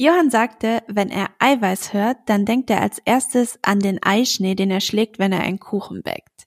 Johann sagte, wenn er Eiweiß hört, dann denkt er als erstes an den Eischnee, den er schlägt, wenn er einen Kuchen backt.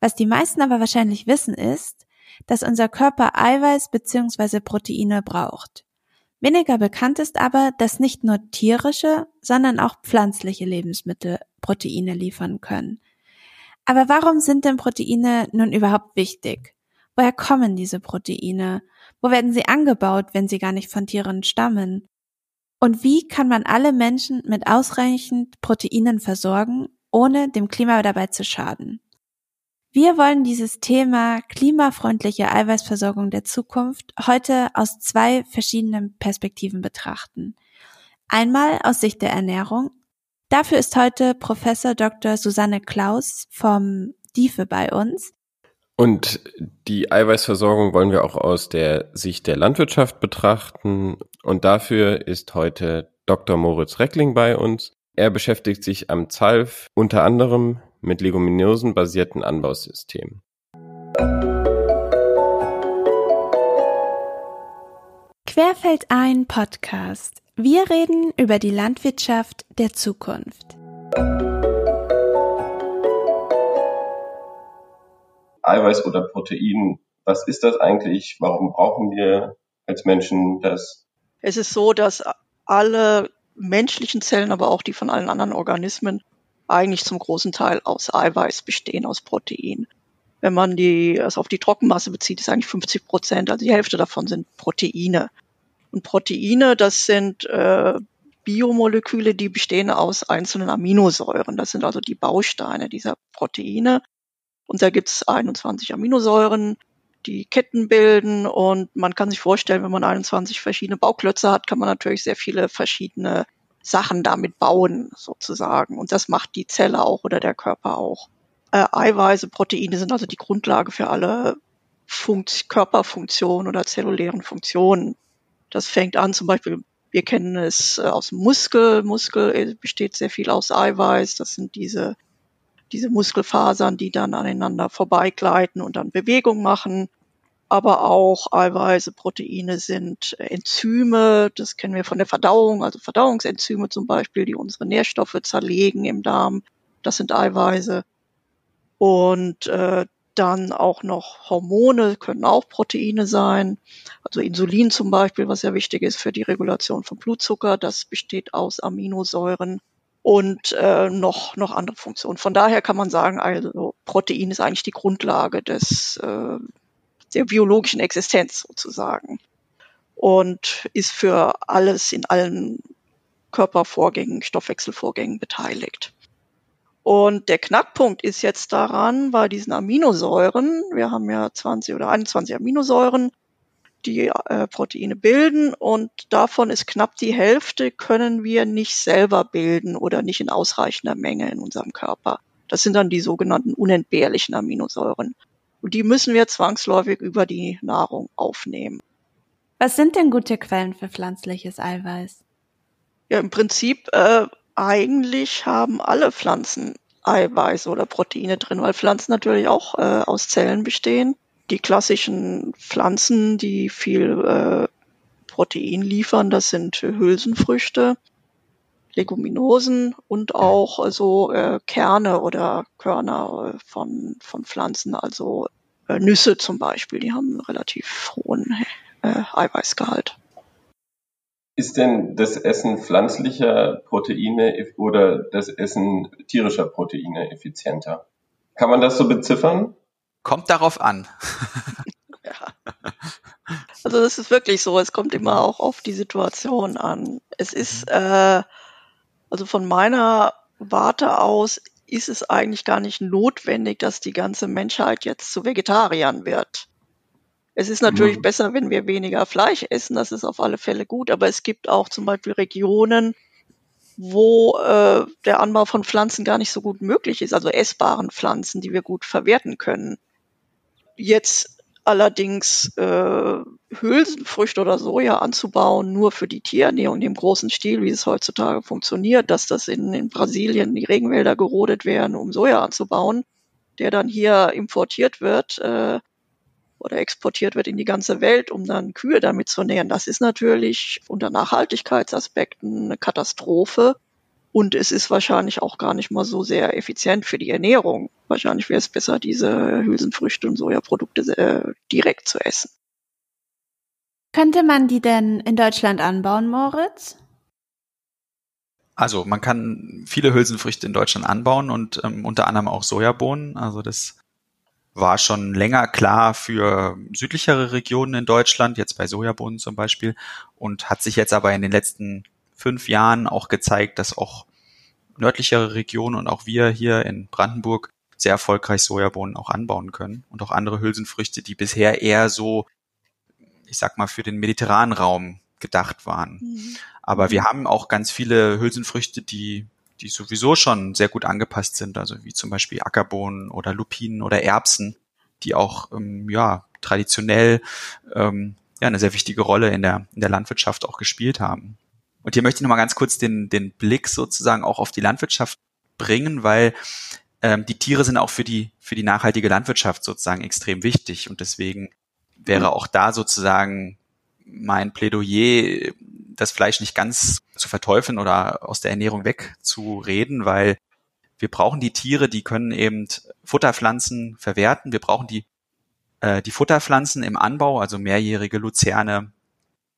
Was die meisten aber wahrscheinlich wissen ist, dass unser Körper Eiweiß bzw. Proteine braucht. Weniger bekannt ist aber, dass nicht nur tierische, sondern auch pflanzliche Lebensmittel Proteine liefern können. Aber warum sind denn Proteine nun überhaupt wichtig? Woher kommen diese Proteine? Wo werden sie angebaut, wenn sie gar nicht von Tieren stammen? Und wie kann man alle Menschen mit ausreichend Proteinen versorgen, ohne dem Klima dabei zu schaden? Wir wollen dieses Thema klimafreundliche Eiweißversorgung der Zukunft heute aus zwei verschiedenen Perspektiven betrachten. Einmal aus Sicht der Ernährung. Dafür ist heute Professor Dr. Susanne Klaus vom DIFE bei uns. Und die Eiweißversorgung wollen wir auch aus der Sicht der Landwirtschaft betrachten. Und dafür ist heute Dr. Moritz Reckling bei uns. Er beschäftigt sich am ZALF unter anderem mit leguminosenbasierten Anbausystemen. Querfeld ein Podcast. Wir reden über die Landwirtschaft der Zukunft. Eiweiß oder Protein, was ist das eigentlich? Warum brauchen wir als Menschen das? Es ist so, dass alle menschlichen Zellen, aber auch die von allen anderen Organismen eigentlich zum großen Teil aus Eiweiß bestehen, aus Protein. Wenn man die, es auf die Trockenmasse bezieht, ist eigentlich 50 Prozent, also die Hälfte davon sind Proteine. Und Proteine, das sind äh, Biomoleküle, die bestehen aus einzelnen Aminosäuren. Das sind also die Bausteine dieser Proteine. Und da gibt es 21 Aminosäuren, die Ketten bilden. Und man kann sich vorstellen, wenn man 21 verschiedene Bauklötze hat, kann man natürlich sehr viele verschiedene Sachen damit bauen, sozusagen. Und das macht die Zelle auch oder der Körper auch. Äh, Eiweiße, Proteine sind also die Grundlage für alle Funkt Körperfunktionen oder zellulären Funktionen. Das fängt an zum Beispiel, wir kennen es äh, aus Muskel. Muskel besteht sehr viel aus Eiweiß. Das sind diese diese Muskelfasern, die dann aneinander vorbeigleiten und dann Bewegung machen. Aber auch Eiweiße, Proteine sind Enzyme, das kennen wir von der Verdauung, also Verdauungsenzyme zum Beispiel, die unsere Nährstoffe zerlegen im Darm. Das sind Eiweiße. Und äh, dann auch noch Hormone können auch Proteine sein. Also Insulin zum Beispiel, was sehr wichtig ist für die Regulation von Blutzucker, das besteht aus Aminosäuren und äh, noch, noch andere Funktionen. Von daher kann man sagen, also Protein ist eigentlich die Grundlage des, äh, der biologischen Existenz sozusagen und ist für alles in allen Körpervorgängen, Stoffwechselvorgängen beteiligt. Und der Knackpunkt ist jetzt daran, bei diesen Aminosäuren, wir haben ja 20 oder 21 Aminosäuren, die äh, Proteine bilden und davon ist knapp die Hälfte können wir nicht selber bilden oder nicht in ausreichender Menge in unserem Körper. Das sind dann die sogenannten unentbehrlichen Aminosäuren. Und die müssen wir zwangsläufig über die Nahrung aufnehmen. Was sind denn gute Quellen für pflanzliches Eiweiß? Ja, im Prinzip äh, eigentlich haben alle Pflanzen Eiweiß oder Proteine drin, weil Pflanzen natürlich auch äh, aus Zellen bestehen die klassischen Pflanzen, die viel äh, Protein liefern, das sind Hülsenfrüchte, Leguminosen und auch also äh, Kerne oder Körner äh, von, von Pflanzen, also äh, Nüsse zum Beispiel, die haben einen relativ hohen äh, Eiweißgehalt. Ist denn das Essen pflanzlicher Proteine oder das Essen tierischer Proteine effizienter? Kann man das so beziffern? Kommt darauf an. ja. Also das ist wirklich so, es kommt immer auch auf die Situation an. Es ist, äh, also von meiner Warte aus, ist es eigentlich gar nicht notwendig, dass die ganze Menschheit jetzt zu Vegetariern wird. Es ist natürlich mhm. besser, wenn wir weniger Fleisch essen, das ist auf alle Fälle gut, aber es gibt auch zum Beispiel Regionen, wo äh, der Anbau von Pflanzen gar nicht so gut möglich ist, also essbaren Pflanzen, die wir gut verwerten können. Jetzt allerdings äh, Hülsenfrüchte oder Soja anzubauen, nur für die Tierernährung im großen Stil, wie es heutzutage funktioniert, dass das in, in Brasilien die Regenwälder gerodet werden, um Soja anzubauen, der dann hier importiert wird äh, oder exportiert wird in die ganze Welt, um dann Kühe damit zu nähren. Das ist natürlich unter Nachhaltigkeitsaspekten eine Katastrophe. Und es ist wahrscheinlich auch gar nicht mal so sehr effizient für die Ernährung. Wahrscheinlich wäre es besser, diese Hülsenfrüchte und Sojaprodukte äh, direkt zu essen. Könnte man die denn in Deutschland anbauen, Moritz? Also man kann viele Hülsenfrüchte in Deutschland anbauen und ähm, unter anderem auch Sojabohnen. Also das war schon länger klar für südlichere Regionen in Deutschland, jetzt bei Sojabohnen zum Beispiel, und hat sich jetzt aber in den letzten fünf Jahren auch gezeigt, dass auch nördlichere Regionen und auch wir hier in Brandenburg sehr erfolgreich Sojabohnen auch anbauen können und auch andere Hülsenfrüchte, die bisher eher so, ich sag mal, für den mediterranen Raum gedacht waren. Mhm. Aber wir haben auch ganz viele Hülsenfrüchte, die, die sowieso schon sehr gut angepasst sind, also wie zum Beispiel Ackerbohnen oder Lupinen oder Erbsen, die auch ähm, ja traditionell ähm, ja eine sehr wichtige Rolle in der in der Landwirtschaft auch gespielt haben. Und hier möchte ich nochmal ganz kurz den, den Blick sozusagen auch auf die Landwirtschaft bringen, weil ähm, die Tiere sind auch für die, für die nachhaltige Landwirtschaft sozusagen extrem wichtig. Und deswegen wäre auch da sozusagen mein Plädoyer, das Fleisch nicht ganz zu verteufeln oder aus der Ernährung wegzureden, weil wir brauchen die Tiere, die können eben Futterpflanzen verwerten. Wir brauchen die, äh, die Futterpflanzen im Anbau, also mehrjährige Luzerne,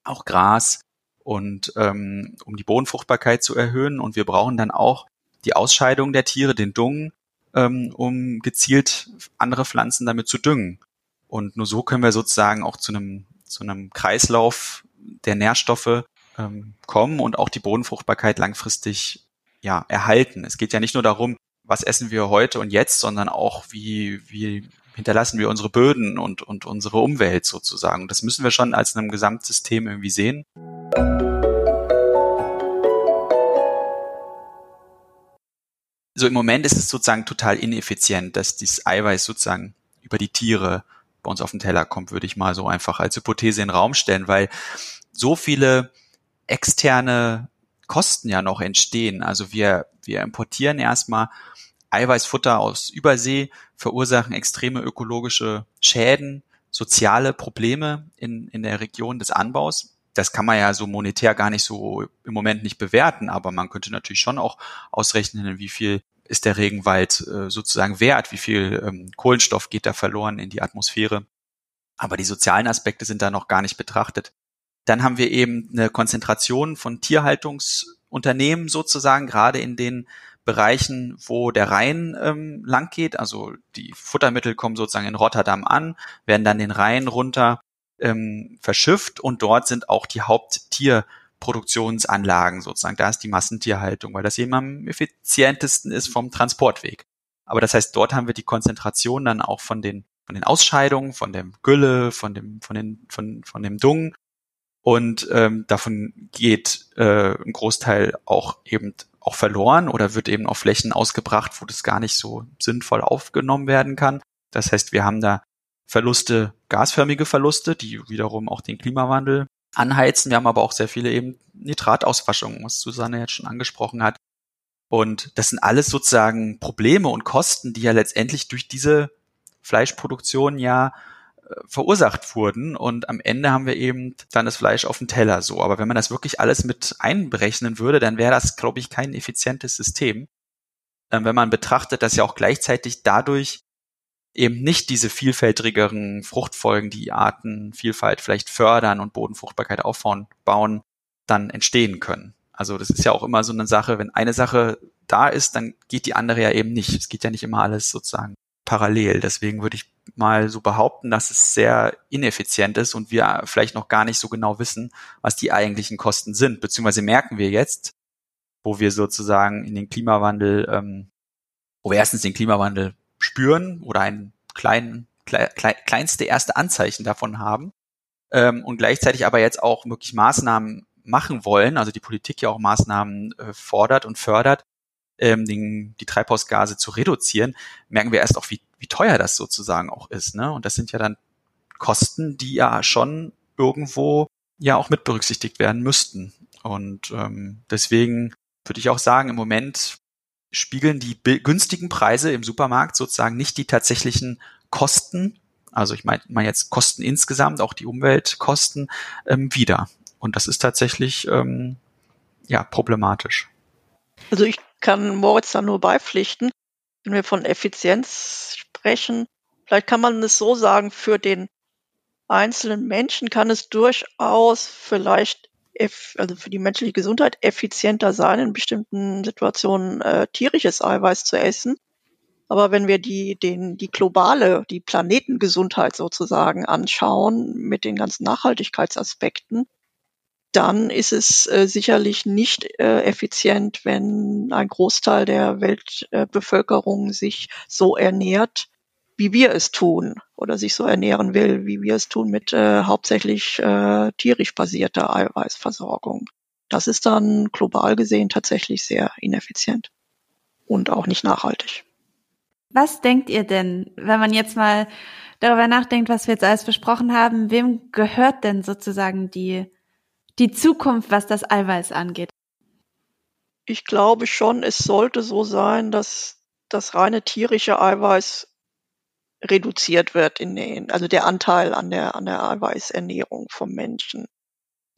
auch Gras und ähm, um die Bodenfruchtbarkeit zu erhöhen. Und wir brauchen dann auch die Ausscheidung der Tiere, den Dung, ähm, um gezielt andere Pflanzen damit zu düngen. Und nur so können wir sozusagen auch zu einem, zu einem Kreislauf der Nährstoffe ähm, kommen und auch die Bodenfruchtbarkeit langfristig ja, erhalten. Es geht ja nicht nur darum, was essen wir heute und jetzt, sondern auch, wie, wie hinterlassen wir unsere Böden und, und unsere Umwelt sozusagen. Das müssen wir schon als einem Gesamtsystem irgendwie sehen. So im Moment ist es sozusagen total ineffizient, dass dieses Eiweiß sozusagen über die Tiere bei uns auf den Teller kommt, würde ich mal so einfach als Hypothese in den Raum stellen, weil so viele externe Kosten ja noch entstehen. Also wir, wir importieren erstmal Eiweißfutter aus Übersee, verursachen extreme ökologische Schäden, soziale Probleme in, in der Region des Anbaus das kann man ja so monetär gar nicht so im Moment nicht bewerten, aber man könnte natürlich schon auch ausrechnen, wie viel ist der Regenwald äh, sozusagen wert, wie viel ähm, Kohlenstoff geht da verloren in die Atmosphäre. Aber die sozialen Aspekte sind da noch gar nicht betrachtet. Dann haben wir eben eine Konzentration von Tierhaltungsunternehmen sozusagen, gerade in den Bereichen, wo der Rhein ähm, lang geht. Also die Futtermittel kommen sozusagen in Rotterdam an, werden dann den Rhein runter ähm, verschifft und dort sind auch die Haupttierproduktionsanlagen sozusagen. Da ist die Massentierhaltung, weil das eben am effizientesten ist vom Transportweg. Aber das heißt, dort haben wir die Konzentration dann auch von den von den Ausscheidungen, von dem Gülle, von dem von den von von dem Dung und ähm, davon geht äh, ein Großteil auch eben auch verloren oder wird eben auf Flächen ausgebracht, wo das gar nicht so sinnvoll aufgenommen werden kann. Das heißt, wir haben da Verluste, gasförmige Verluste, die wiederum auch den Klimawandel anheizen. Wir haben aber auch sehr viele eben Nitratauswaschungen, was Susanne jetzt schon angesprochen hat. Und das sind alles sozusagen Probleme und Kosten, die ja letztendlich durch diese Fleischproduktion ja äh, verursacht wurden. Und am Ende haben wir eben dann das Fleisch auf dem Teller so. Aber wenn man das wirklich alles mit einberechnen würde, dann wäre das, glaube ich, kein effizientes System. Ähm, wenn man betrachtet, dass ja auch gleichzeitig dadurch eben nicht diese vielfältigeren Fruchtfolgen, die Artenvielfalt vielleicht fördern und Bodenfruchtbarkeit aufbauen, bauen, dann entstehen können. Also das ist ja auch immer so eine Sache, wenn eine Sache da ist, dann geht die andere ja eben nicht. Es geht ja nicht immer alles sozusagen parallel. Deswegen würde ich mal so behaupten, dass es sehr ineffizient ist und wir vielleicht noch gar nicht so genau wissen, was die eigentlichen Kosten sind. Beziehungsweise merken wir jetzt, wo wir sozusagen in den Klimawandel, ähm, wo wir erstens den Klimawandel spüren oder ein kleinen, kle kleinste erste Anzeichen davon haben ähm, und gleichzeitig aber jetzt auch wirklich Maßnahmen machen wollen, also die Politik ja auch Maßnahmen äh, fordert und fördert, ähm, den, die Treibhausgase zu reduzieren, merken wir erst auch, wie, wie teuer das sozusagen auch ist. Ne? Und das sind ja dann Kosten, die ja schon irgendwo ja auch mit berücksichtigt werden müssten. Und ähm, deswegen würde ich auch sagen, im Moment spiegeln die günstigen Preise im Supermarkt sozusagen nicht die tatsächlichen Kosten also ich meine mein jetzt Kosten insgesamt, auch die Umweltkosten, ähm, wieder. Und das ist tatsächlich ähm, ja problematisch. Also ich kann Moritz da nur beipflichten, wenn wir von Effizienz sprechen. Vielleicht kann man es so sagen, für den einzelnen Menschen kann es durchaus vielleicht also für die menschliche Gesundheit effizienter sein, in bestimmten Situationen äh, tierisches Eiweiß zu essen. Aber wenn wir die, den, die globale, die Planetengesundheit sozusagen anschauen mit den ganzen Nachhaltigkeitsaspekten, dann ist es äh, sicherlich nicht äh, effizient, wenn ein Großteil der Weltbevölkerung sich so ernährt, wie wir es tun oder sich so ernähren will, wie wir es tun mit äh, hauptsächlich äh, tierisch basierter Eiweißversorgung. Das ist dann global gesehen tatsächlich sehr ineffizient und auch nicht nachhaltig. Was denkt ihr denn, wenn man jetzt mal darüber nachdenkt, was wir jetzt alles besprochen haben, wem gehört denn sozusagen die, die Zukunft, was das Eiweiß angeht? Ich glaube schon, es sollte so sein, dass das reine tierische Eiweiß reduziert wird in den, also der Anteil an der, an der Eiweißernährung vom Menschen.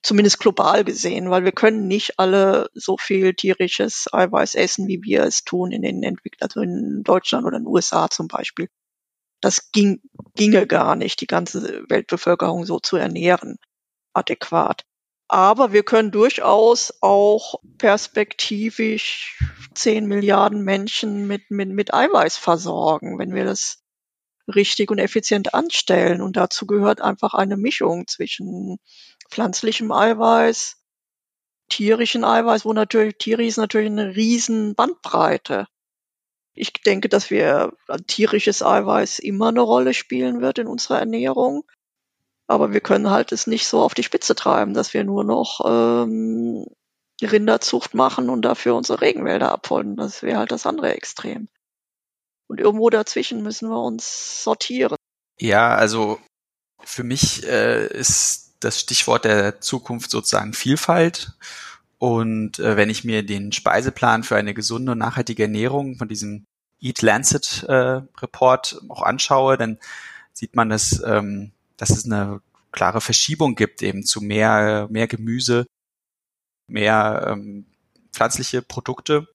Zumindest global gesehen, weil wir können nicht alle so viel tierisches Eiweiß essen, wie wir es tun in den Entwicklungen, also in Deutschland oder in den USA zum Beispiel. Das ging, ginge gar nicht, die ganze Weltbevölkerung so zu ernähren, adäquat. Aber wir können durchaus auch perspektivisch 10 Milliarden Menschen mit, mit, mit Eiweiß versorgen, wenn wir das richtig und effizient anstellen. Und dazu gehört einfach eine Mischung zwischen pflanzlichem Eiweiß, tierischen Eiweiß, wo natürlich, tierisch ist natürlich eine riesen Bandbreite. Ich denke, dass wir tierisches Eiweiß immer eine Rolle spielen wird in unserer Ernährung. Aber wir können halt es nicht so auf die Spitze treiben, dass wir nur noch ähm, Rinderzucht machen und dafür unsere Regenwälder abholden. Das wäre halt das andere Extrem. Und irgendwo dazwischen müssen wir uns sortieren. Ja, also für mich äh, ist das Stichwort der Zukunft sozusagen Vielfalt. Und äh, wenn ich mir den Speiseplan für eine gesunde und nachhaltige Ernährung von diesem Eat Lancet äh, Report auch anschaue, dann sieht man, dass, ähm, dass es eine klare Verschiebung gibt eben zu mehr, mehr Gemüse, mehr ähm, pflanzliche Produkte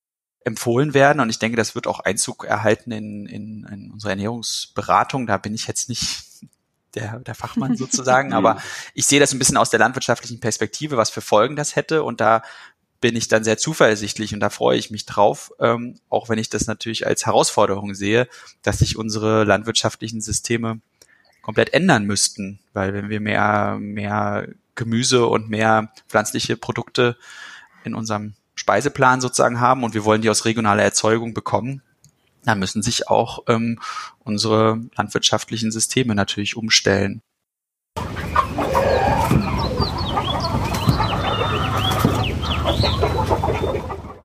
empfohlen werden. Und ich denke, das wird auch Einzug erhalten in, in, in unsere Ernährungsberatung. Da bin ich jetzt nicht der, der Fachmann sozusagen, aber ich sehe das ein bisschen aus der landwirtschaftlichen Perspektive, was für Folgen das hätte. Und da bin ich dann sehr zuversichtlich und da freue ich mich drauf, ähm, auch wenn ich das natürlich als Herausforderung sehe, dass sich unsere landwirtschaftlichen Systeme komplett ändern müssten, weil wenn wir mehr, mehr Gemüse und mehr pflanzliche Produkte in unserem Speiseplan sozusagen haben und wir wollen die aus regionaler Erzeugung bekommen, dann müssen sich auch ähm, unsere landwirtschaftlichen Systeme natürlich umstellen.